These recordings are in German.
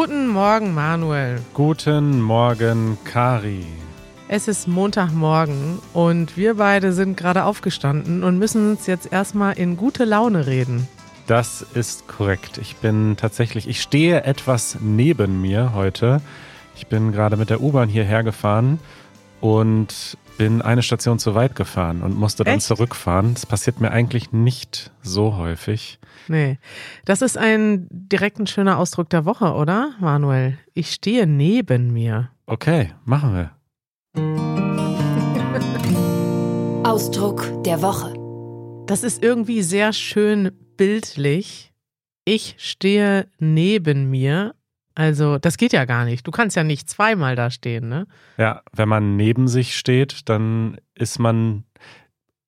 Guten Morgen, Manuel. Guten Morgen, Kari. Es ist Montagmorgen und wir beide sind gerade aufgestanden und müssen uns jetzt erstmal in gute Laune reden. Das ist korrekt. Ich bin tatsächlich, ich stehe etwas neben mir heute. Ich bin gerade mit der U-Bahn hierher gefahren und bin eine Station zu weit gefahren und musste dann Echt? zurückfahren. Das passiert mir eigentlich nicht so häufig. Nee, das ist ein direkt ein schöner Ausdruck der Woche, oder, Manuel? Ich stehe neben mir. Okay, machen wir. Ausdruck der Woche. Das ist irgendwie sehr schön bildlich. Ich stehe neben mir. Also, das geht ja gar nicht. Du kannst ja nicht zweimal da stehen, ne? Ja, wenn man neben sich steht, dann ist man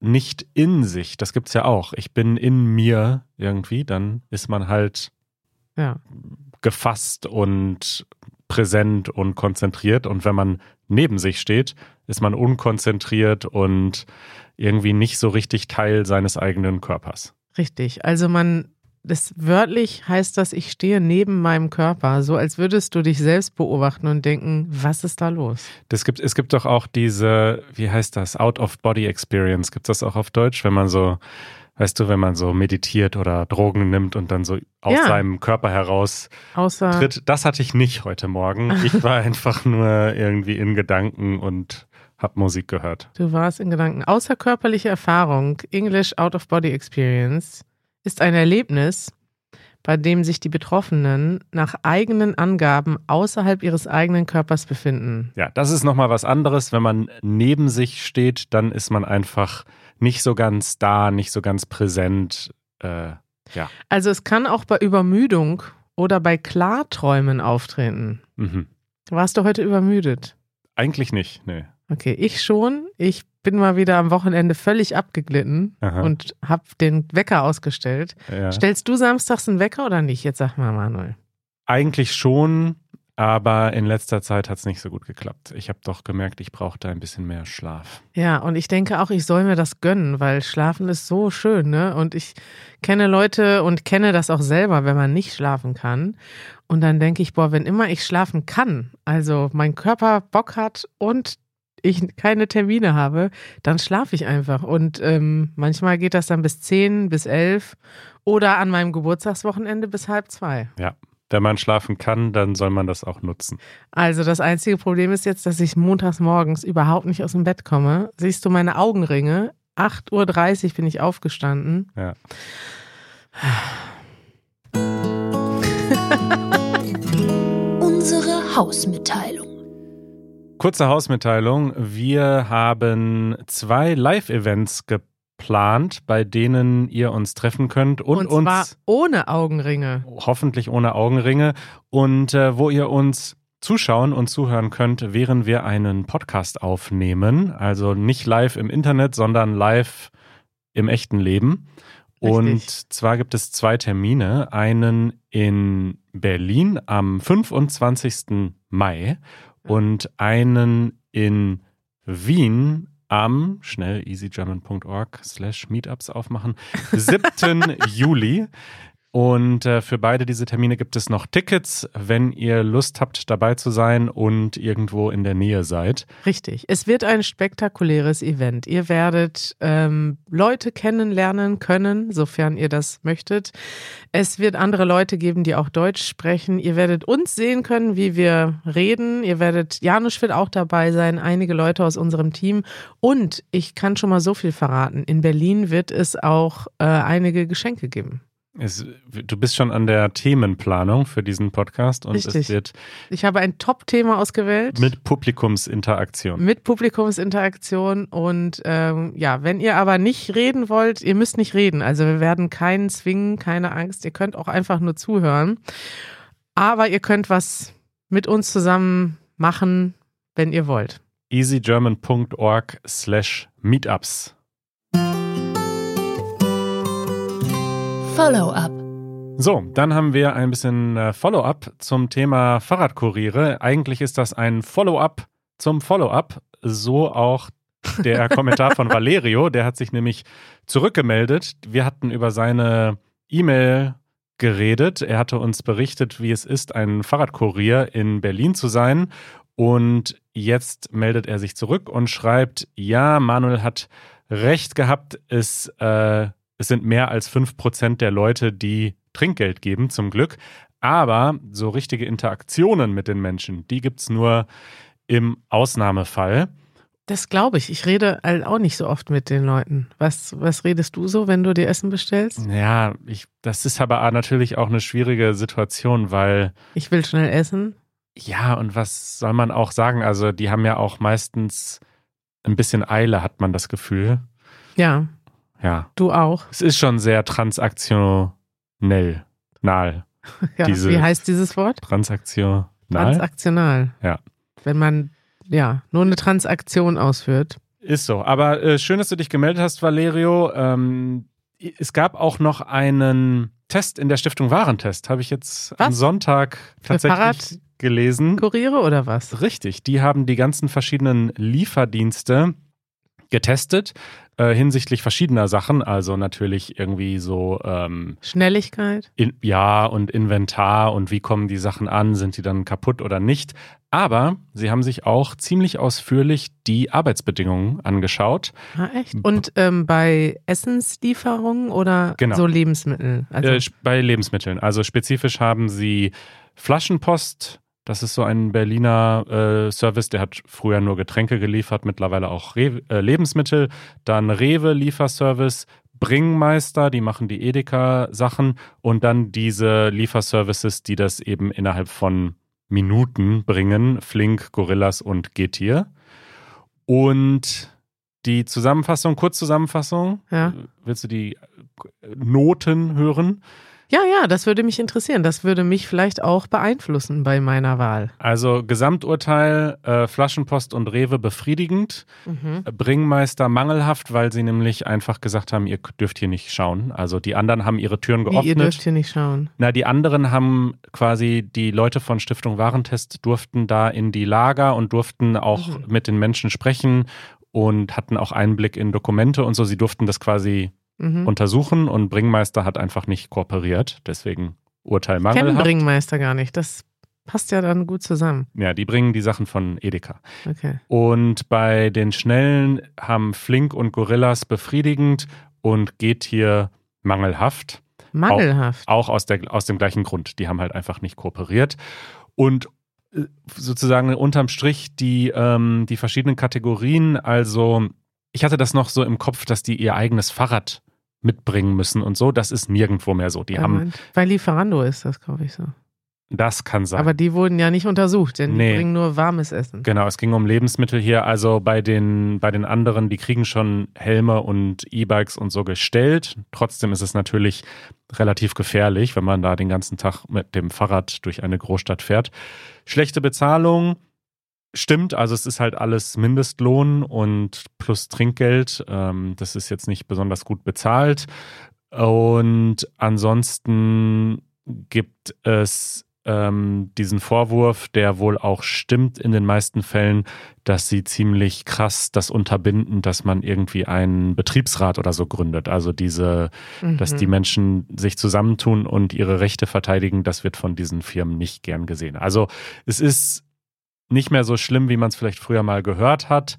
nicht in sich. Das gibt's ja auch. Ich bin in mir irgendwie, dann ist man halt Ja. gefasst und präsent und konzentriert. Und wenn man neben sich steht, ist man unkonzentriert und irgendwie nicht so richtig Teil seines eigenen Körpers. Richtig. Also man, das wörtlich heißt das, ich stehe neben meinem Körper, so als würdest du dich selbst beobachten und denken, was ist da los? Das gibt, es gibt doch auch diese, wie heißt das, Out-of-Body-Experience. Gibt es das auch auf Deutsch, wenn man so, weißt du, wenn man so meditiert oder Drogen nimmt und dann so aus Ja. seinem Körper heraus Außer, tritt. Das hatte ich nicht heute Morgen. Ich war einfach nur irgendwie in Gedanken und habe Musik gehört. du warst in Gedanken. Außerkörperliche Erfahrung, English Out-of-Body Experience, ist ein Erlebnis, bei dem sich die Betroffenen nach eigenen Angaben außerhalb ihres eigenen Körpers befinden. Ja, das ist nochmal was anderes. Wenn man neben sich steht, dann ist man einfach nicht so ganz da, nicht so ganz präsent. Äh, ja. Also es kann auch bei Übermüdung oder bei Klarträumen auftreten. Mhm. Warst du heute übermüdet? Eigentlich nicht, nee. Okay, ich schon. Ich bin mal wieder am Wochenende völlig abgeglitten Aha. und habe den Wecker ausgestellt. Ja. Stellst du samstags einen Wecker oder nicht? Jetzt sag mal, Manuel. Eigentlich schon, aber in letzter Zeit hat es nicht so gut geklappt. Ich habe doch gemerkt, ich brauchte ein bisschen mehr Schlaf. Ja, und ich denke auch, ich soll mir das gönnen, weil Schlafen ist so schön, ne? Und ich kenne Leute und kenne das auch selber, wenn man nicht schlafen kann. Und dann denke ich, boah, wenn immer ich schlafen kann, also mein Körper Bock hat und ich keine Termine habe, dann schlafe ich einfach. Und ähm, manchmal geht das dann bis 10, bis 11 oder an meinem Geburtstagswochenende bis halb zwei. Ja. Wenn man schlafen kann, dann soll man das auch nutzen. Also das einzige Problem ist jetzt, dass ich montags morgens überhaupt nicht aus dem Bett komme. Siehst du meine Augenringe? 8.30 Uhr bin ich aufgestanden. Ja. Unsere Hausmitteilung. Kurze Hausmitteilung. Wir haben zwei Live-Events geplant, bei denen ihr uns treffen könnt und, Und, zwar uns ohne Augenringe. hoffentlich ohne Augenringe und äh, wo ihr uns zuschauen und zuhören könnt, während wir einen Podcast aufnehmen. Also nicht live im Internet, sondern live im echten Leben. Richtig. Und zwar gibt es zwei Termine. Einen in Berlin am 25. Mai und einen in Wien am schnell easygerman.org slash meetups aufmachen 7. Juli. Und äh, für beide diese Termine gibt es noch Tickets, wenn ihr Lust habt, dabei zu sein und irgendwo in der Nähe seid. Richtig. Es wird ein spektakuläres Event. Ihr werdet ähm, Leute kennenlernen können, sofern ihr das möchtet. Es wird andere Leute geben, die auch Deutsch sprechen. Ihr werdet uns sehen können, wie wir reden. Ihr werdet, Janusz wird auch dabei sein, einige Leute aus unserem Team. Und ich kann schon mal so viel verraten. In Berlin wird es auch äh, einige Geschenke geben. Es, du bist schon an der Themenplanung für diesen Podcast und Richtig. es wird Ich habe ein Top-Thema ausgewählt. mit Publikumsinteraktion. mit Publikumsinteraktion und ähm, ja, wenn ihr aber nicht reden wollt, ihr müsst nicht reden. Also wir werden keinen zwingen, keine Angst. Ihr könnt auch einfach nur zuhören. Aber ihr könnt was mit uns zusammen machen, wenn ihr wollt. easygerman.org slash meetups. Follow-up. So, dann haben wir ein bisschen äh, Follow-up zum Thema Fahrradkuriere. Eigentlich ist das ein Follow-up zum Follow-up. So auch der Kommentar von Valerio. Der hat sich nämlich zurückgemeldet. Wir hatten über seine E-Mail geredet. Er hatte uns berichtet, wie es ist, ein Fahrradkurier in Berlin zu sein. Und jetzt meldet er sich zurück und schreibt, ja, Manuel hat recht gehabt, es, äh, es sind mehr als 5% der Leute, die Trinkgeld geben, zum Glück. Aber so richtige Interaktionen mit den Menschen, die gibt es nur im Ausnahmefall. Das glaube ich. Ich rede halt auch nicht so oft mit den Leuten. Was, was redest du so, wenn du dir Essen bestellst? Ja, ich, das ist aber natürlich auch eine schwierige Situation, weil. Ich will schnell essen. Ja, und was soll man auch sagen? Also, die haben ja auch meistens ein bisschen Eile, hat man das Gefühl. Ja. Ja. Du auch. Es ist schon sehr transaktionell. Nahl. Ja, Diese- wie heißt dieses Wort? Transaktional. Transaktional. Ja. Wenn man ja nur eine Transaktion ausführt. Ist so. Aber äh, schön, dass du dich gemeldet hast, Valerio. Ähm, es gab auch noch einen Test in der Stiftung Warentest. Habe ich jetzt am Was? Sonntag tatsächlich Fahrrad? gelesen. Kuriere oder was? Richtig. Die haben die ganzen verschiedenen Lieferdienste getestet äh, hinsichtlich verschiedener Sachen. Also natürlich irgendwie so ähm, Schnelligkeit? in, ja und Inventar und wie kommen die Sachen an, sind die dann kaputt oder nicht. Aber sie haben sich auch ziemlich ausführlich die Arbeitsbedingungen angeschaut. Ah, echt? Und ähm, bei Essenslieferungen oder Genau. so Lebensmittel? Also, Äh, bei Lebensmitteln. Also spezifisch haben sie Flaschenpost. Das ist so ein Berliner äh, Service, der hat früher nur Getränke geliefert, mittlerweile auch Rewe, äh, Lebensmittel. Dann Rewe Lieferservice, Bringmeister, die machen die Edeka-Sachen und dann diese Lieferservices, die das eben innerhalb von Minuten bringen. Flink, Gorillas und Getir. Und die Zusammenfassung, Kurzzusammenfassung, ja. willst du die Noten hören? Ja, ja, das würde mich interessieren. Das würde mich vielleicht auch beeinflussen bei meiner Wahl. Also Gesamturteil äh, Flaschenpost und Rewe befriedigend, Mhm. Bringmeister mangelhaft, weil sie nämlich einfach gesagt haben, ihr dürft hier nicht schauen. Also die anderen haben ihre Türen Wie, ihr geöffnet. dürft hier nicht schauen. Na, die anderen haben quasi, die Leute von Stiftung Warentest durften da in die Lager und durften auch Mhm. mit den Menschen sprechen und hatten auch Einblick in Dokumente und so. Sie durften das quasi Mhm. untersuchen und Bringmeister hat einfach nicht kooperiert. Deswegen Urteil Ich kenne mangelhaft. Bringmeister gar nicht. Das passt ja dann gut zusammen. Ja, die bringen die Sachen von Edeka. Okay. Und bei den Schnellen haben Flink und Gorillas befriedigend und geht hier mangelhaft. Mangelhaft. Auch aus, der, aus dem gleichen Grund. Die haben halt einfach nicht kooperiert. Und äh, sozusagen unterm Strich die, ähm, die verschiedenen Kategorien, also ich hatte das noch so im Kopf, dass die ihr eigenes Fahrrad mitbringen müssen und so. Das ist nirgendwo mehr so. Die Ja, haben, Mann. Bei Lieferando ist das, glaube ich, so. das kann sein. Aber die wurden ja nicht untersucht, denn Nee. die bringen nur warmes Essen. Genau, es ging um Lebensmittel hier. Also bei den, bei den anderen, die kriegen schon Helme und E-Bikes und so gestellt. Trotzdem ist es natürlich relativ gefährlich, wenn man da den ganzen Tag mit dem Fahrrad durch eine Großstadt fährt. Schlechte Bezahlung. Stimmt, also es ist halt alles Mindestlohn und plus Trinkgeld. Ähm, das ist jetzt nicht besonders gut bezahlt. Und ansonsten gibt es ähm, diesen Vorwurf, der wohl auch stimmt in den meisten Fällen, dass sie ziemlich krass das unterbinden, dass man irgendwie einen Betriebsrat oder so gründet. Also diese, dass Mhm. die Menschen sich zusammentun und ihre Rechte verteidigen, das wird von diesen Firmen nicht gern gesehen. Also es ist nicht mehr so schlimm, wie man es vielleicht früher mal gehört hat.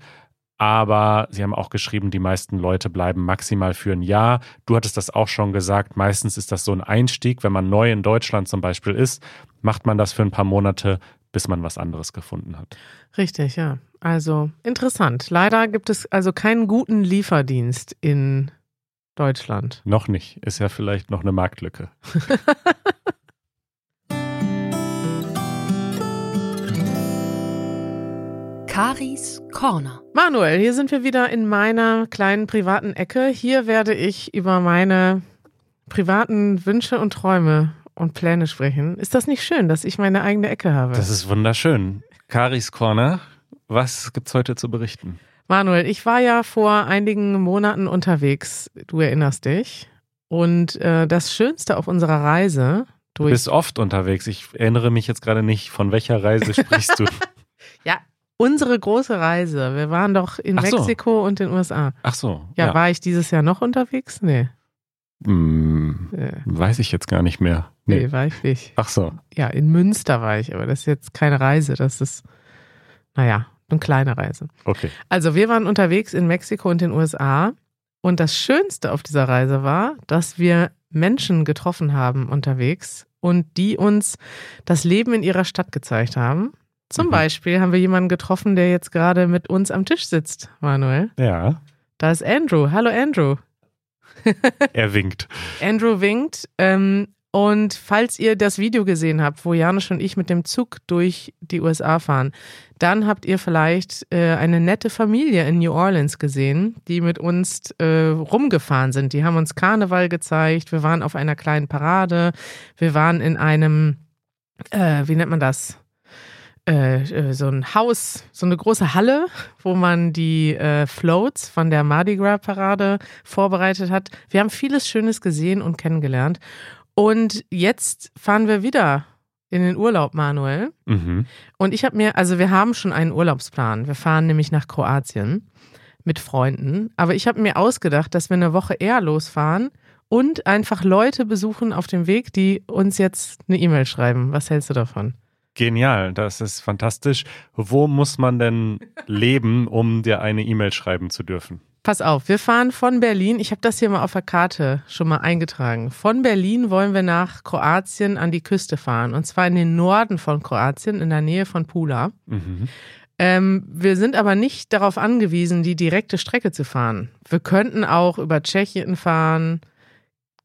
Aber sie haben auch geschrieben, die meisten Leute bleiben maximal für ein Jahr. Du hattest das auch schon gesagt. Meistens ist das so ein Einstieg. Wenn man neu in Deutschland zum Beispiel ist, macht man das für ein paar Monate, bis man was anderes gefunden hat. Richtig, ja. Also interessant. Leider gibt es also keinen guten Lieferdienst in Deutschland. Noch nicht. Ist ja vielleicht noch eine Marktlücke. Karis Corner. Manuel, hier sind wir wieder in meiner kleinen privaten Ecke. Hier werde ich über meine privaten Wünsche und Träume und Pläne sprechen. Ist das nicht schön, dass ich meine eigene Ecke habe? Das ist wunderschön. Karis Corner. Was gibt's heute zu berichten? Manuel, ich war ja vor einigen Monaten unterwegs, du erinnerst dich. Und äh, das Schönste auf unserer Reise Du durch bist oft unterwegs. Ich erinnere mich jetzt gerade nicht, von welcher Reise sprichst du. ja, unsere große Reise. Wir waren doch in Ach so. Mexiko und den USA. Ach so. Ja, war ich dieses Jahr noch unterwegs? Nee. Hm, Äh, weiß ich jetzt gar nicht mehr. nee, Nee. war ich nicht. Ach so. Ja, in Münster war ich, aber das ist jetzt keine Reise. Das ist, naja, eine kleine Reise. Okay. Also wir waren unterwegs in Mexiko und den USA und das Schönste auf dieser Reise war, dass wir Menschen getroffen haben unterwegs und die uns das Leben in ihrer Stadt gezeigt haben. Zum Mhm. Beispiel haben wir jemanden getroffen, der jetzt gerade mit uns am Tisch sitzt, Manuel. Ja, Da ist Andrew. Hallo Andrew. er winkt. Andrew winkt. Ähm, und falls ihr das Video gesehen habt, wo Janusz und ich mit dem Zug durch die USA fahren, dann habt ihr vielleicht äh, eine nette Familie in New Orleans gesehen, die mit uns äh, rumgefahren sind. Die haben uns Karneval gezeigt. Wir waren auf einer kleinen Parade. Wir waren in einem, äh, wie nennt man das? Äh, äh, so ein Haus, so eine große Halle, wo man die äh, Floats von der Mardi Gras Parade vorbereitet hat. Wir haben vieles Schönes gesehen und kennengelernt. Und jetzt fahren wir wieder in den Urlaub, Manuel. Mhm. Und ich habe mir, also wir haben schon einen Urlaubsplan. Wir fahren nämlich nach Kroatien mit Freunden. Aber ich habe mir ausgedacht, dass wir eine Woche eher losfahren und einfach Leute besuchen auf dem Weg, die uns jetzt eine E-Mail schreiben. Was hältst du davon? Genial, das ist fantastisch. Wo muss man denn leben, um dir eine E-Mail schreiben zu dürfen? Pass auf, wir fahren von Berlin. Ich habe das hier mal auf der Karte schon mal eingetragen. Von Berlin wollen wir nach Kroatien an die Küste fahren. Und zwar in den Norden von Kroatien, in der Nähe von Pula. Mhm. Ähm, wir sind aber nicht darauf angewiesen, die direkte Strecke zu fahren. Wir könnten auch über Tschechien fahren,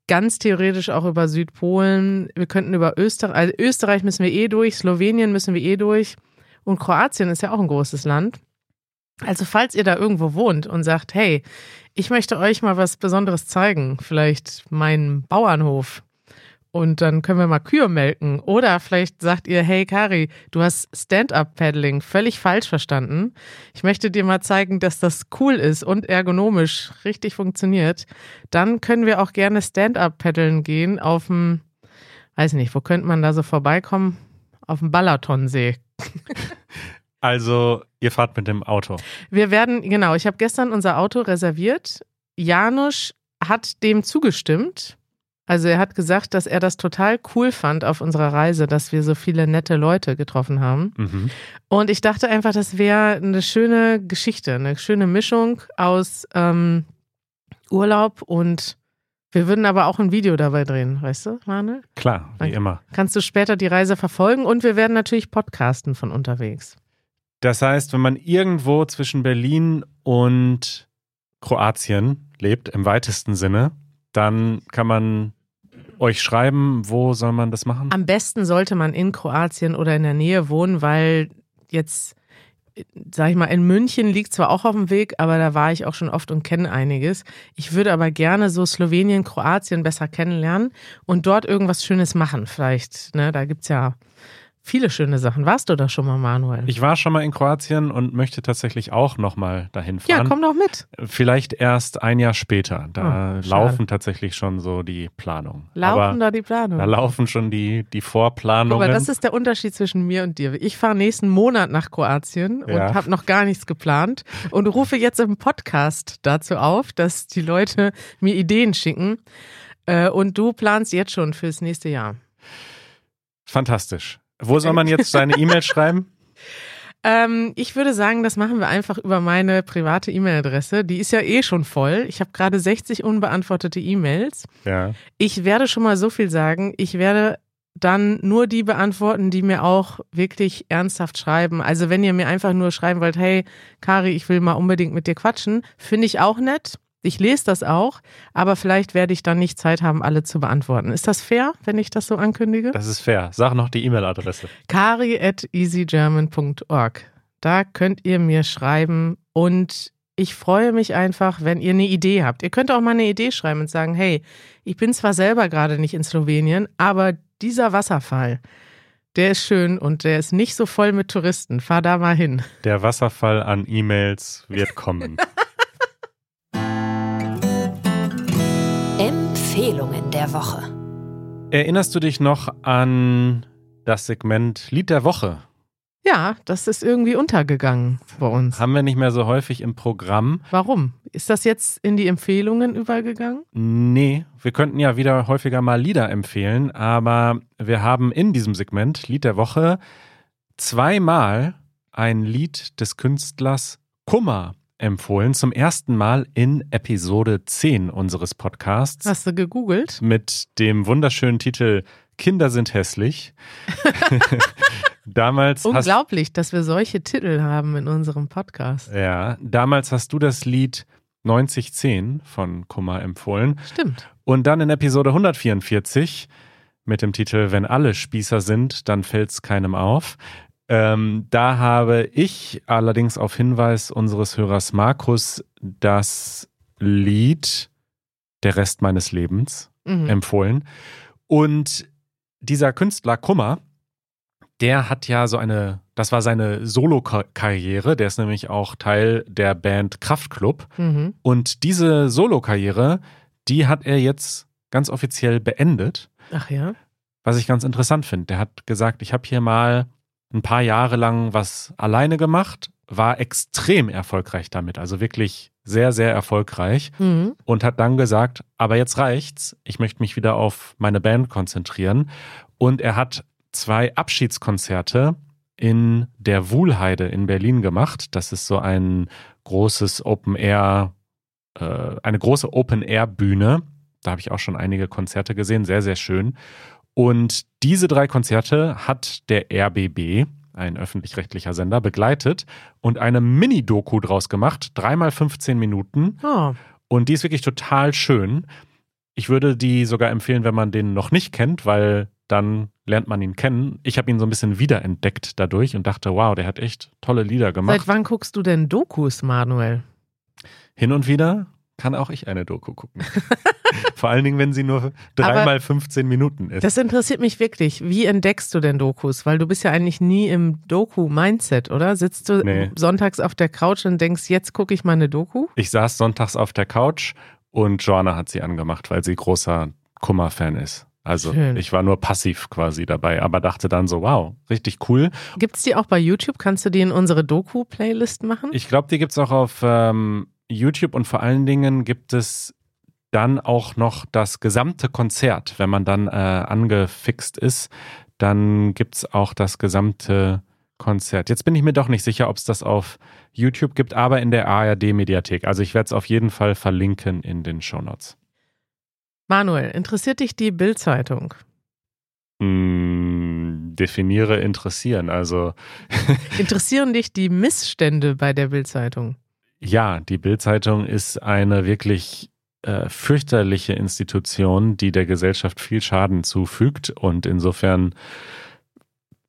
ganz theoretisch auch über Südpolen. Wir könnten über Österreich, also Österreich müssen wir eh durch, Slowenien müssen wir eh durch. Und Kroatien ist ja auch ein großes Land. Also falls ihr da irgendwo wohnt und sagt, hey, ich möchte euch mal was Besonderes zeigen, vielleicht meinen Bauernhof und dann können wir mal Kühe melken. Oder vielleicht sagt ihr, hey Kari, du hast Stand-up-Paddling völlig falsch verstanden. Ich möchte dir mal zeigen, dass das cool ist und ergonomisch richtig funktioniert. Dann können wir auch gerne Stand-up-Paddeln gehen auf dem, weiß nicht, wo könnte man da so vorbeikommen? Auf dem Balatonsee. Also, ihr fahrt mit dem Auto. Wir werden, genau, ich habe gestern unser Auto reserviert. Janusz hat dem zugestimmt. Also er hat gesagt, dass er das total cool fand auf unserer Reise, dass wir so viele nette Leute getroffen haben. Mhm. Und ich dachte einfach, das wäre eine schöne Geschichte, eine schöne Mischung aus ähm, Urlaub und wir würden aber auch ein Video dabei drehen, weißt du, Manuel? Klar, wie Danke. immer. Kannst du später die Reise verfolgen und wir werden natürlich podcasten von unterwegs. Das heißt, wenn man irgendwo zwischen Berlin und Kroatien lebt, im weitesten Sinne, dann kann man euch schreiben, wo soll man das machen? Am besten sollte man in Kroatien oder in der Nähe wohnen, weil jetzt, sag ich mal, in München liegt zwar auch auf dem Weg, aber da war ich auch schon oft und kenne einiges. Ich würde aber gerne so Slowenien, Kroatien besser kennenlernen und dort irgendwas Schönes machen. Vielleicht, ne, da gibt's ja viele schöne Sachen. Warst du da schon mal, Manuel? Ich war schon mal in Kroatien und möchte tatsächlich auch nochmal dahin ja, fahren. komm doch mit. Vielleicht erst ein Jahr später. Da Oh, laufen tatsächlich schon so die Planungen. Laufen Aber da die Planungen? da laufen schon die, die Vorplanungen. Aber das ist der Unterschied zwischen mir und dir. Ich fahre nächsten Monat nach Kroatien und Ja. habe noch gar nichts geplant und rufe jetzt im Podcast dazu auf, dass die Leute mir Ideen schicken. Äh, Und du planst jetzt schon fürs nächste Jahr. Fantastisch. Wo soll man jetzt seine E-Mail schreiben? Ähm, ich würde sagen, das machen wir einfach über meine private E-Mail-Adresse. Die ist ja eh schon voll. Ich habe gerade 60 unbeantwortete E-Mails. Ja. Ich werde schon mal so viel sagen. Ich werde dann nur die beantworten, die mir auch wirklich ernsthaft schreiben. Also wenn ihr mir einfach nur schreiben wollt, hey, Kari, ich will mal unbedingt mit dir quatschen, finde ich auch nett. Ich lese das auch, aber vielleicht werde ich dann nicht Zeit haben, alle zu beantworten. Ist das fair, wenn ich das so ankündige? Das ist fair. Sag noch die E-Mail-Adresse. Kari at easygerman.org. Da könnt ihr mir schreiben und ich freue mich einfach, wenn ihr eine Idee habt. Ihr könnt auch mal eine Idee schreiben und sagen, hey, ich bin zwar selber gerade nicht in Slowenien, aber dieser Wasserfall, der ist schön und der ist nicht so voll mit Touristen. Fahr da mal hin. Der Wasserfall an E-Mails wird kommen. Empfehlungen der Woche. Erinnerst du dich noch an das Segment Lied der Woche? Ja, das ist irgendwie untergegangen bei uns. Haben wir nicht mehr so häufig im Programm. Warum? Ist das jetzt in die Empfehlungen übergegangen? Nee, wir könnten ja wieder häufiger mal Lieder empfehlen, aber wir haben in diesem Segment Lied der Woche zweimal ein Lied des Künstlers Kummer empfohlen. Zum ersten Mal in Episode 10 unseres Podcasts. Hast du gegoogelt? Mit dem wunderschönen Titel Kinder sind hässlich. damals Unglaublich, dass wir solche Titel haben in unserem Podcast. Ja, damals hast du das Lied 9010 von Kummer empfohlen. Stimmt. Und dann in Episode 144 mit dem Titel Wenn alle Spießer sind, dann fällt's keinem auf. Ähm, da habe ich allerdings auf Hinweis unseres Hörers Markus das Lied Der Rest meines Lebens Mhm. empfohlen. Und dieser Künstler Kummer, der hat ja so eine, das war seine Solo-Karriere, der ist nämlich auch Teil der Band Kraftklub. Mhm. Und diese Solo-Karriere, die hat er jetzt ganz offiziell beendet, Ach ja. was ich ganz interessant finde. Der hat gesagt, ich habe hier mal ein paar Jahre lang was alleine gemacht, war extrem erfolgreich damit, also wirklich sehr, sehr erfolgreich Mhm. und hat dann gesagt, aber jetzt reicht's, ich möchte mich wieder auf meine Band konzentrieren. Und er hat zwei Abschiedskonzerte in der Wuhlheide in Berlin gemacht. Das ist so ein großes Open Air, äh, eine große Open Air Bühne. Da habe ich auch schon einige Konzerte gesehen, sehr, sehr schön. Und diese drei Konzerte hat der RBB, ein öffentlich-rechtlicher Sender, begleitet und eine Mini-Doku draus gemacht, dreimal 15 Minuten. Oh, Und die ist wirklich total schön. Ich würde die sogar empfehlen, wenn man den noch nicht kennt, weil dann lernt man ihn kennen. Ich habe ihn so ein bisschen wiederentdeckt dadurch und dachte, wow, der hat echt tolle Lieder gemacht. seit wann guckst du denn Dokus, Manuel? Hin und wieder kann auch ich eine Doku gucken. Vor allen Dingen, wenn sie nur dreimal 15 Minuten ist. Das interessiert mich wirklich. Wie entdeckst du denn Dokus? Weil du bist ja eigentlich nie im Doku-Mindset, oder? Sitzt du Nee. sonntags auf der Couch und denkst, jetzt gucke ich mal eine Doku? Ich saß sonntags auf der Couch und Joanna hat sie angemacht, weil sie großer Kummer-Fan ist. Also Schön. ich war nur passiv quasi dabei, aber dachte dann so, wow, richtig cool. Gibt's die auch bei YouTube? Kannst du die in unsere Doku-Playlist machen? Ich glaube, die gibt es auch auf ähm, YouTube und vor allen Dingen gibt es dann auch noch das gesamte Konzert. Wenn man dann äh, angefixt ist, dann gibt es auch das gesamte Konzert. Jetzt bin ich mir doch nicht sicher, ob es das auf YouTube gibt, aber in der ARD-Mediathek. Also ich werde es auf jeden Fall verlinken in den Shownotes. Manuel, interessiert dich die Bild-Zeitung? Hm, definiere interessieren. Also Interessieren dich die Missstände bei der Bild-Zeitung? Ja, die Bild-Zeitung ist eine wirklich äh, fürchterliche Institution, die der Gesellschaft viel Schaden zufügt. Und insofern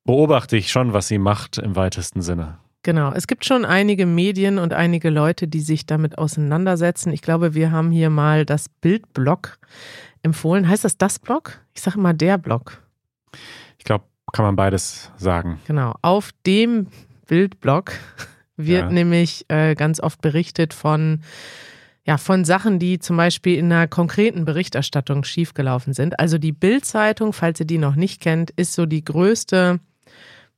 beobachte ich schon, was sie macht im weitesten Sinne. Genau, es gibt schon einige Medien und einige Leute, die sich damit auseinandersetzen. Ich glaube, wir haben hier mal das Bildblog empfohlen. Heißt das das Blog? Ich sage immer der Blog. Ich glaube, kann man beides sagen. Genau. Auf dem Bildblog wird Ja. nämlich äh, ganz oft berichtet von, ja, von Sachen, die zum Beispiel in einer konkreten Berichterstattung schiefgelaufen sind. Also die Bild-Zeitung, falls ihr die noch nicht kennt, ist so die größte,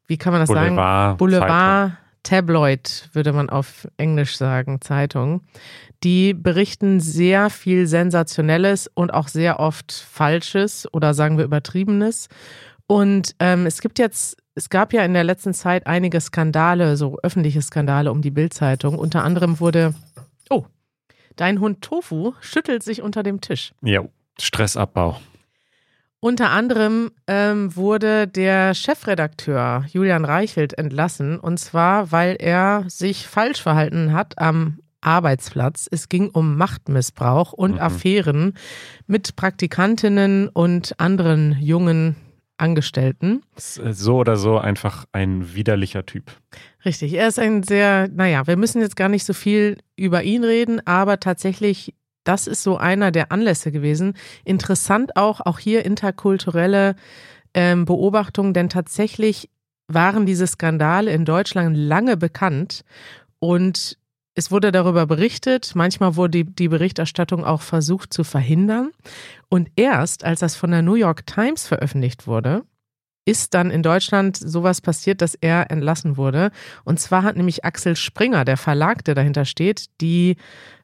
wie kann man das sagen? Boulevard. Boulevard Tabloid, würde man auf Englisch sagen, Zeitung. Die berichten sehr viel Sensationelles und auch sehr oft Falsches oder sagen wir Übertriebenes. Und ähm, es gibt jetzt, es gab ja in der letzten Zeit einige Skandale, so öffentliche Skandale um die Bildzeitung. Unter anderem wurde, oh, dein Hund Tofu schüttelt sich unter dem Tisch. Ja, Stressabbau. Unter anderem ähm, wurde der Chefredakteur Julian Reichelt entlassen und zwar, weil er sich falsch verhalten hat am Arbeitsplatz. Es ging um Machtmissbrauch und Mhm. Affären mit Praktikantinnen und anderen jungen Angestellten. Äh, So oder so einfach ein widerlicher Typ. Richtig, er ist ein sehr, naja, wir müssen jetzt gar nicht so viel über ihn reden, aber tatsächlich, das ist so einer der Anlässe gewesen. Interessant auch, auch hier interkulturelle ähm, Beobachtungen, denn tatsächlich waren diese Skandale in Deutschland lange bekannt und es wurde darüber berichtet, manchmal wurde die, die Berichterstattung auch versucht zu verhindern. Und erst als das von der New York Times veröffentlicht wurde, ist dann in Deutschland sowas passiert, dass er entlassen wurde. Und zwar hat nämlich Axel Springer, der Verlag, der dahinter steht, die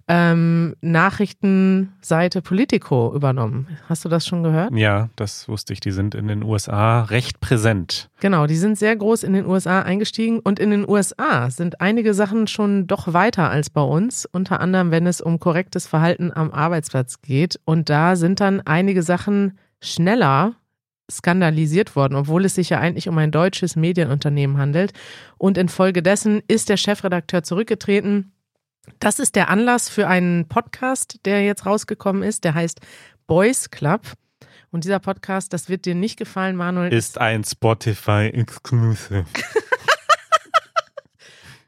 ähm, Nachrichtenseite Politico übernommen. Hast du das schon gehört? Ja, das wusste ich. Die sind in den USA recht präsent. Genau, die sind sehr groß in den USA eingestiegen und in den USA sind einige Sachen schon doch weiter als bei uns, unter anderem wenn es um korrektes Verhalten am Arbeitsplatz geht. Und da sind dann einige Sachen schneller skandalisiert worden, obwohl es sich ja eigentlich um ein deutsches Medienunternehmen handelt. Und infolgedessen ist der Chefredakteur zurückgetreten das ist der Anlass für einen Podcast, der jetzt rausgekommen ist. Der heißt Boys Club. Und dieser Podcast, das wird dir nicht gefallen, Manuel. Ist ein Spotify Exclusive.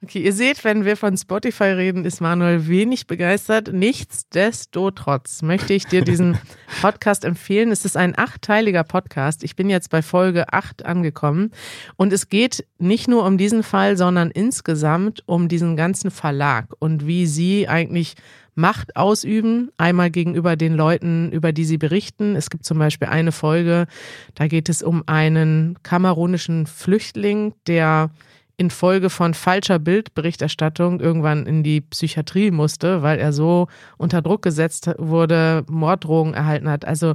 Okay, ihr seht, wenn wir von Spotify reden, ist Manuel wenig begeistert. Nichtsdestotrotz möchte ich dir diesen Podcast empfehlen. Es ist ein achtteiliger Podcast. Ich bin jetzt bei Folge acht angekommen. Und es geht nicht nur um diesen Fall, sondern insgesamt um diesen ganzen Verlag und wie sie eigentlich Macht ausüben, einmal gegenüber den Leuten, über die sie berichten. Es gibt zum Beispiel eine Folge, da geht es um einen kamerunischen Flüchtling, der infolge von falscher Bildberichterstattung irgendwann in die Psychiatrie musste, weil er so unter Druck gesetzt wurde, Morddrohungen erhalten hat. Also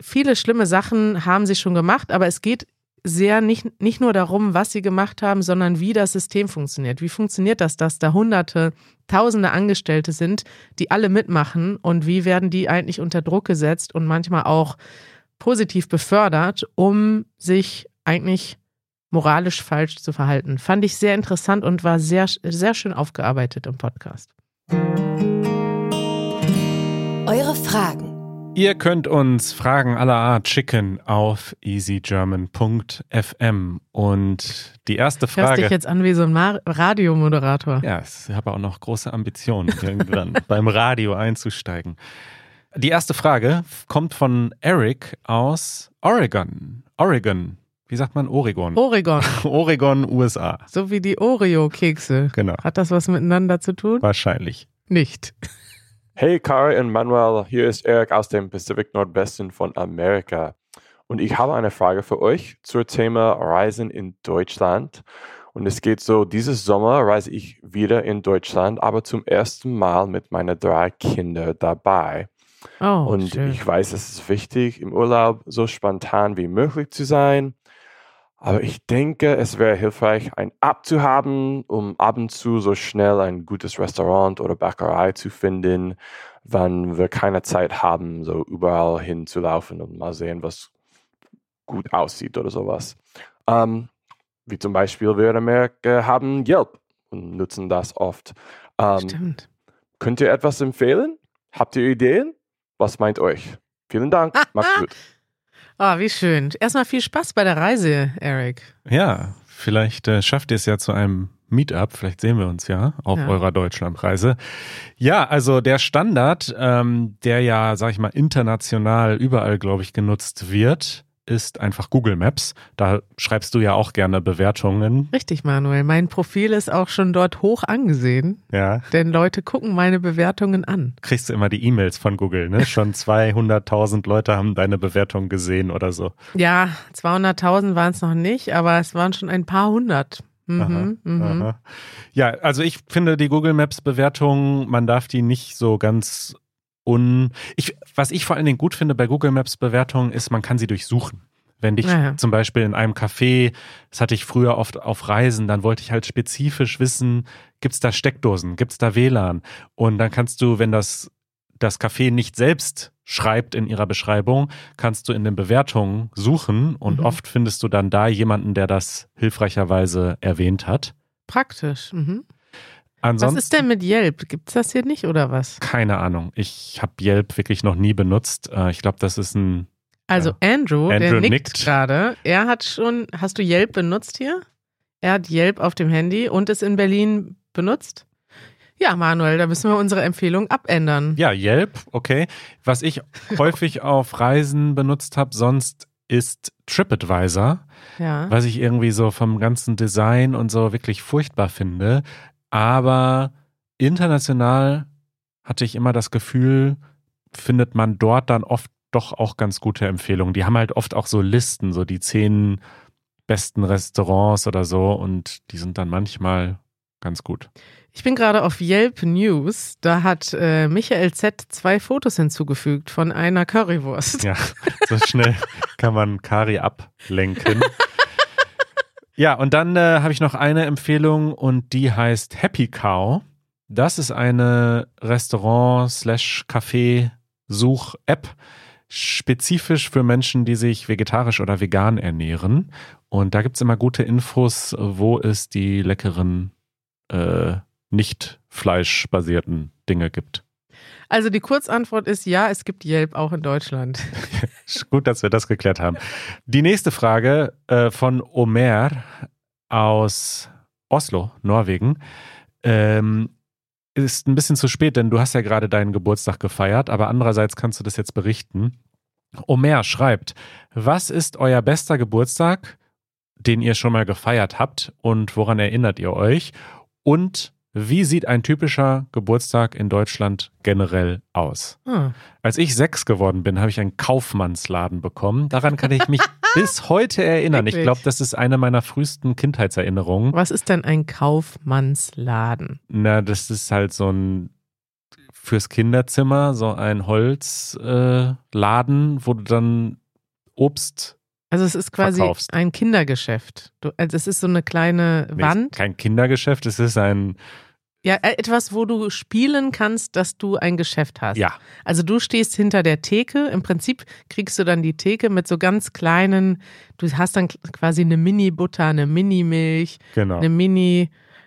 viele schlimme Sachen haben sie schon gemacht, aber es geht sehr nicht, nicht nur darum, was sie gemacht haben, sondern wie das System funktioniert. Wie funktioniert das, dass da hunderte, tausende Angestellte sind, die alle mitmachen und wie werden die eigentlich unter Druck gesetzt und manchmal auch positiv befördert, um sich eigentlich moralisch falsch zu verhalten. Fand ich sehr interessant und war sehr, sehr schön aufgearbeitet im Podcast. Eure Fragen. Ihr könnt uns Fragen aller Art schicken auf easygerman.fm. Und die erste Frage. Hörst dich jetzt an wie so ein Radiomoderator. Ja, ich habe auch noch große Ambitionen, irgendwann beim Radio einzusteigen. Die erste Frage kommt von Eric aus Oregon. Oregon, wie sagt man Oregon? Oregon. Oregon, USA. So wie die Oreo-Kekse. Genau. Hat das was miteinander zu tun? Wahrscheinlich. Nicht. Hey Kari und Manuel, hier ist Eric aus dem Pacific Nordwesten von Amerika. Und ich habe eine Frage für euch zum Thema Reisen in Deutschland. Und es geht so, dieses Sommer reise ich wieder in Deutschland, aber zum ersten Mal mit meinen drei Kindern dabei. Oh, und schön. ich weiß, es ist wichtig, im Urlaub so spontan wie möglich zu sein. Aber ich denke, es wäre hilfreich, ein App zu haben, um ab und zu so schnell ein gutes Restaurant oder Bäckerei zu finden, wenn wir keine Zeit haben, so überall hinzulaufen und mal sehen, was gut aussieht oder sowas. Ähm, wie zum Beispiel wir in Amerika haben Yelp und nutzen das oft. Ähm, Stimmt. Könnt ihr etwas empfehlen? Habt ihr Ideen? Was meint euch? Vielen Dank. Macht's gut. Ah, oh, wie schön. Erstmal viel Spaß bei der Reise, Eric. Ja, vielleicht äh, schafft ihr es ja zu einem Meetup. Vielleicht sehen wir uns ja auf ja. eurer Deutschlandreise. Ja, also der Standard, ähm, der ja, sag ich mal, international überall, glaube ich, genutzt wird, ist einfach Google Maps. Da schreibst du ja auch gerne Bewertungen. Richtig, Manuel. Mein Profil ist auch schon dort hoch angesehen. Ja. Denn Leute gucken meine Bewertungen an. Kriegst du immer die E-Mails von Google, ne? Schon 200.000 Leute haben deine Bewertung gesehen oder so. Ja, 200.000 waren es noch nicht, aber es waren schon ein paar hundert. Mhm, aha, mhm. Aha. Ja, also ich finde die Google Maps Bewertung, man darf die nicht so ganz und ich, was ich vor allen Dingen gut finde bei Google Maps Bewertungen ist, man kann sie durchsuchen. Wenn dich ja. zum Beispiel in einem Café, das hatte ich früher oft auf Reisen, dann wollte ich halt spezifisch wissen, gibt's da Steckdosen, gibt's da WLAN? Und dann kannst du, wenn das das Café nicht selbst schreibt in ihrer Beschreibung, kannst du in den Bewertungen suchen und mhm. oft findest du dann da jemanden, der das hilfreicherweise erwähnt hat. Praktisch. Mhm. Ansonsten, was ist denn mit Yelp? Gibt es das hier nicht oder was? Keine Ahnung. Ich habe Yelp wirklich noch nie benutzt. Äh, ich glaube, das ist ein. Also Andrew, Andrew der nickt, nickt. gerade. Er hat schon. Hast du Yelp benutzt hier? Er hat Yelp auf dem Handy und es in Berlin benutzt? Ja, Manuel, da müssen wir unsere Empfehlung abändern. Ja, Yelp, okay. Was ich häufig auf Reisen benutzt habe, sonst ist TripAdvisor, ja. was ich irgendwie so vom ganzen Design und so wirklich furchtbar finde. Aber international hatte ich immer das Gefühl, findet man dort dann oft doch auch ganz gute Empfehlungen. Die haben halt oft auch so Listen, so die zehn besten Restaurants oder so und die sind dann manchmal ganz gut. Ich bin gerade auf Yelp News. Da hat äh, Michael Z zwei Fotos hinzugefügt von einer Currywurst. Ja, so schnell kann man Kari ablenken. Ja, und dann äh, habe ich noch eine Empfehlung und die heißt Happy Cow. Das ist eine Restaurant-Café-Such-App, spezifisch für Menschen, die sich vegetarisch oder vegan ernähren. Und da gibt es immer gute Infos, wo es die leckeren, äh, nicht fleischbasierten Dinge gibt. Also die Kurzantwort ist ja, es gibt Yelp auch in Deutschland. Gut, dass wir das geklärt haben. Die nächste Frage äh, von Omer aus Oslo, Norwegen. Ähm, ist ein bisschen zu spät, denn du hast ja gerade deinen Geburtstag gefeiert, aber andererseits kannst du das jetzt berichten. Omer schreibt, was ist euer bester Geburtstag, den ihr schon mal gefeiert habt und woran erinnert ihr euch? Und wie sieht ein typischer Geburtstag in Deutschland generell aus? Ah. Als ich sechs geworden bin, habe ich einen Kaufmannsladen bekommen. Daran kann ich mich bis heute erinnern. Ich Wirklich? glaube, das ist eine meiner frühesten Kindheitserinnerungen. Was ist denn ein Kaufmannsladen? Na, das ist halt so ein fürs Kinderzimmer, so ein Holzladen, äh, wo du dann Obst. Also es ist quasi Verkaufst. ein Kindergeschäft. Du, also es ist so eine kleine Nee, Wand. Kein Kindergeschäft, es ist ein. Ja, äh, etwas, wo du spielen kannst, dass du ein Geschäft hast. Ja, Also du stehst hinter der Theke. Im Prinzip kriegst du dann die Theke mit so ganz kleinen, du hast dann quasi eine Mini-Butter, eine Mini-Milch, genau. eine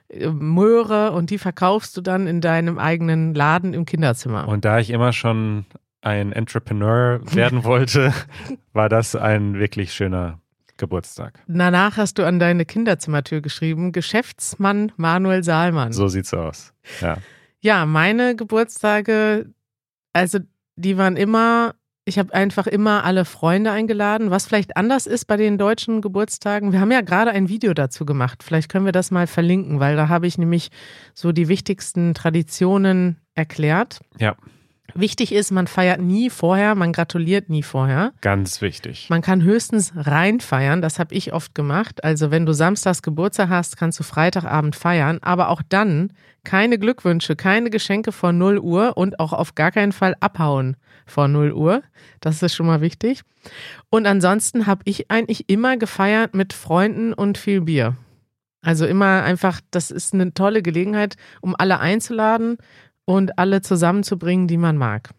Mini-Möhre und die verkaufst du dann in deinem eigenen Laden im Kinderzimmer. Und da ich immer schon ein Entrepreneur werden wollte, war das ein wirklich schöner Geburtstag. Danach hast du an deine Kinderzimmertür geschrieben, Geschäftsmann Manuel Saalmann. So sieht's aus. Ja. Ja, meine Geburtstage, also die waren immer, ich habe einfach immer alle Freunde eingeladen, was vielleicht anders ist bei den deutschen Geburtstagen. Wir haben ja gerade ein Video dazu gemacht. Vielleicht können wir das mal verlinken, weil da habe ich nämlich so die wichtigsten Traditionen erklärt. Ja, Wichtig ist, man feiert nie vorher, man gratuliert nie vorher. ganz wichtig. Man kann höchstens rein feiern, das habe ich oft gemacht. Also wenn du samstags Geburtstag hast, kannst du Freitagabend feiern, aber auch dann keine Glückwünsche, keine Geschenke vor 0 Uhr und auch auf gar keinen Fall abhauen vor 0 Uhr. Das ist schon mal wichtig. Und ansonsten habe ich eigentlich immer gefeiert mit Freunden und viel Bier. Also immer einfach, das ist eine tolle Gelegenheit, um alle einzuladen und alle zusammenzubringen, die man mag.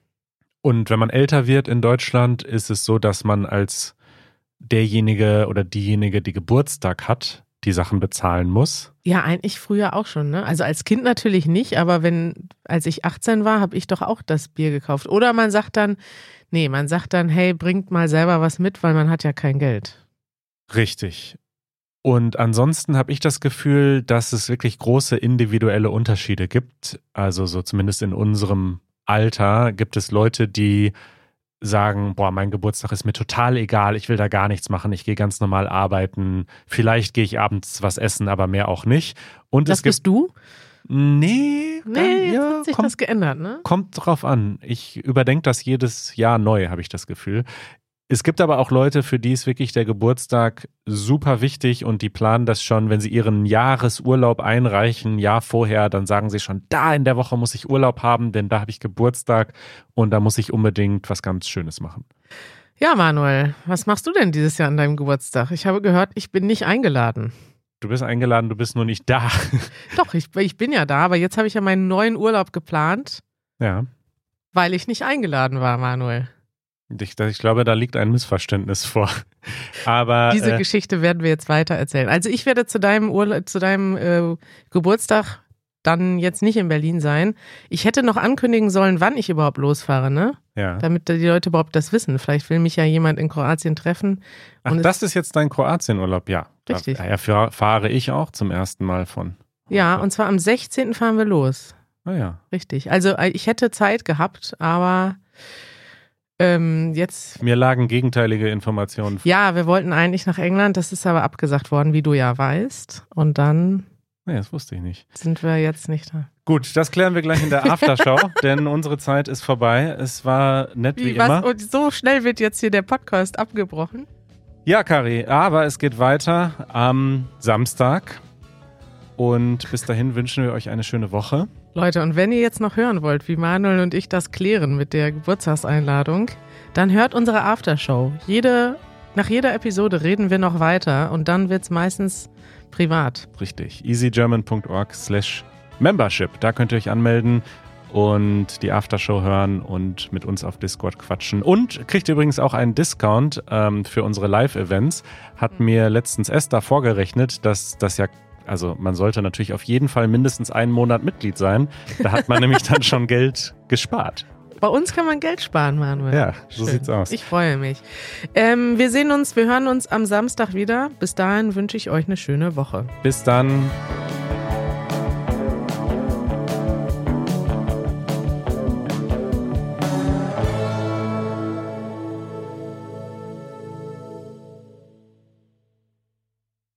Und wenn man älter wird in Deutschland, ist es so, dass man als derjenige oder diejenige, die Geburtstag hat, die Sachen bezahlen muss. Ja, eigentlich früher auch schon, ne? Also als Kind natürlich nicht, aber wenn, als ich 18 war, habe ich doch auch das Bier gekauft. Oder man sagt dann, nee, man sagt dann, hey, bringt mal selber was mit, weil man hat ja kein Geld. Richtig. Und ansonsten habe ich das Gefühl, dass es wirklich große individuelle Unterschiede gibt. Also so zumindest in unserem Alter gibt es Leute, die sagen, boah, mein Geburtstag ist mir total egal, ich will da gar nichts machen, ich gehe ganz normal arbeiten, vielleicht gehe ich abends was essen, aber mehr auch nicht. Und Das es gibt bist du? Nee, Nee, dann- ja, hat sich kommt, das geändert, ne? kommt drauf an. Ich überdenke das jedes Jahr neu, habe ich das Gefühl. Es gibt aber auch Leute, für die ist wirklich der Geburtstag super wichtig und die planen das schon, wenn sie ihren Jahresurlaub einreichen, ein Jahr vorher, dann sagen sie schon, da in der Woche muss ich Urlaub haben, denn da habe ich Geburtstag und da muss ich unbedingt was ganz Schönes machen. Ja, Manuel, was machst du denn dieses Jahr an deinem Geburtstag? Ich habe gehört, ich bin nicht eingeladen. Du bist eingeladen, du bist nur nicht da. Doch, ich, ich bin ja da, aber jetzt habe ich ja meinen neuen Urlaub geplant, ja. weil ich nicht eingeladen war, Manuel. Ich, ich glaube, da liegt ein Missverständnis vor. Aber Diese äh, Geschichte werden wir jetzt weiter erzählen. Also ich werde zu deinem Urlaub, zu deinem äh, Geburtstag dann jetzt nicht in Berlin sein. Ich hätte noch ankündigen sollen, wann ich überhaupt losfahre, ne? ja. Damit die Leute überhaupt das wissen. Vielleicht will mich ja jemand in Kroatien treffen. Ach, das ist jetzt dein Kroatienurlaub, ja. Richtig. Da, daher fahre ich auch zum ersten Mal von. Ja, und zwar am 16. fahren wir los. Ah ja. Richtig. Also äh, ich hätte Zeit gehabt, aber ähm, jetzt. Mir lagen gegenteilige Informationen. vor. Ja, wir wollten eigentlich nach England, das ist aber abgesagt worden, wie du ja weißt. Und dann Nee, das wusste ich nicht. sind wir jetzt nicht da. Gut, das klären wir gleich in der Aftershow, denn unsere Zeit ist vorbei. Es war nett wie, Wie, immer. was? Und so schnell wird jetzt hier der Podcast abgebrochen. Ja, Kari, aber es geht weiter am Samstag. Und bis dahin wünschen wir euch eine schöne Woche. Leute, und wenn ihr jetzt noch hören wollt, wie Manuel und ich das klären mit der Geburtstagseinladung, dann hört unsere Aftershow. Jede, nach jeder Episode reden wir noch weiter und dann wird es meistens privat. Richtig. easygerman.org slash membership. Da könnt ihr euch anmelden und die Aftershow hören und mit uns auf Discord quatschen. Und kriegt übrigens auch einen Discount ähm, für unsere Live-Events. Hat mir letztens Esther vorgerechnet, dass das ja also man sollte natürlich auf jeden Fall mindestens einen Monat Mitglied sein. Da hat man nämlich dann schon Geld gespart. Bei uns kann man Geld sparen, Manuel. Ja, so Schön. sieht's aus. Ich freue mich. Ähm, wir sehen uns, wir hören uns am Samstag wieder. Bis dahin wünsche ich euch eine schöne Woche. Bis dann.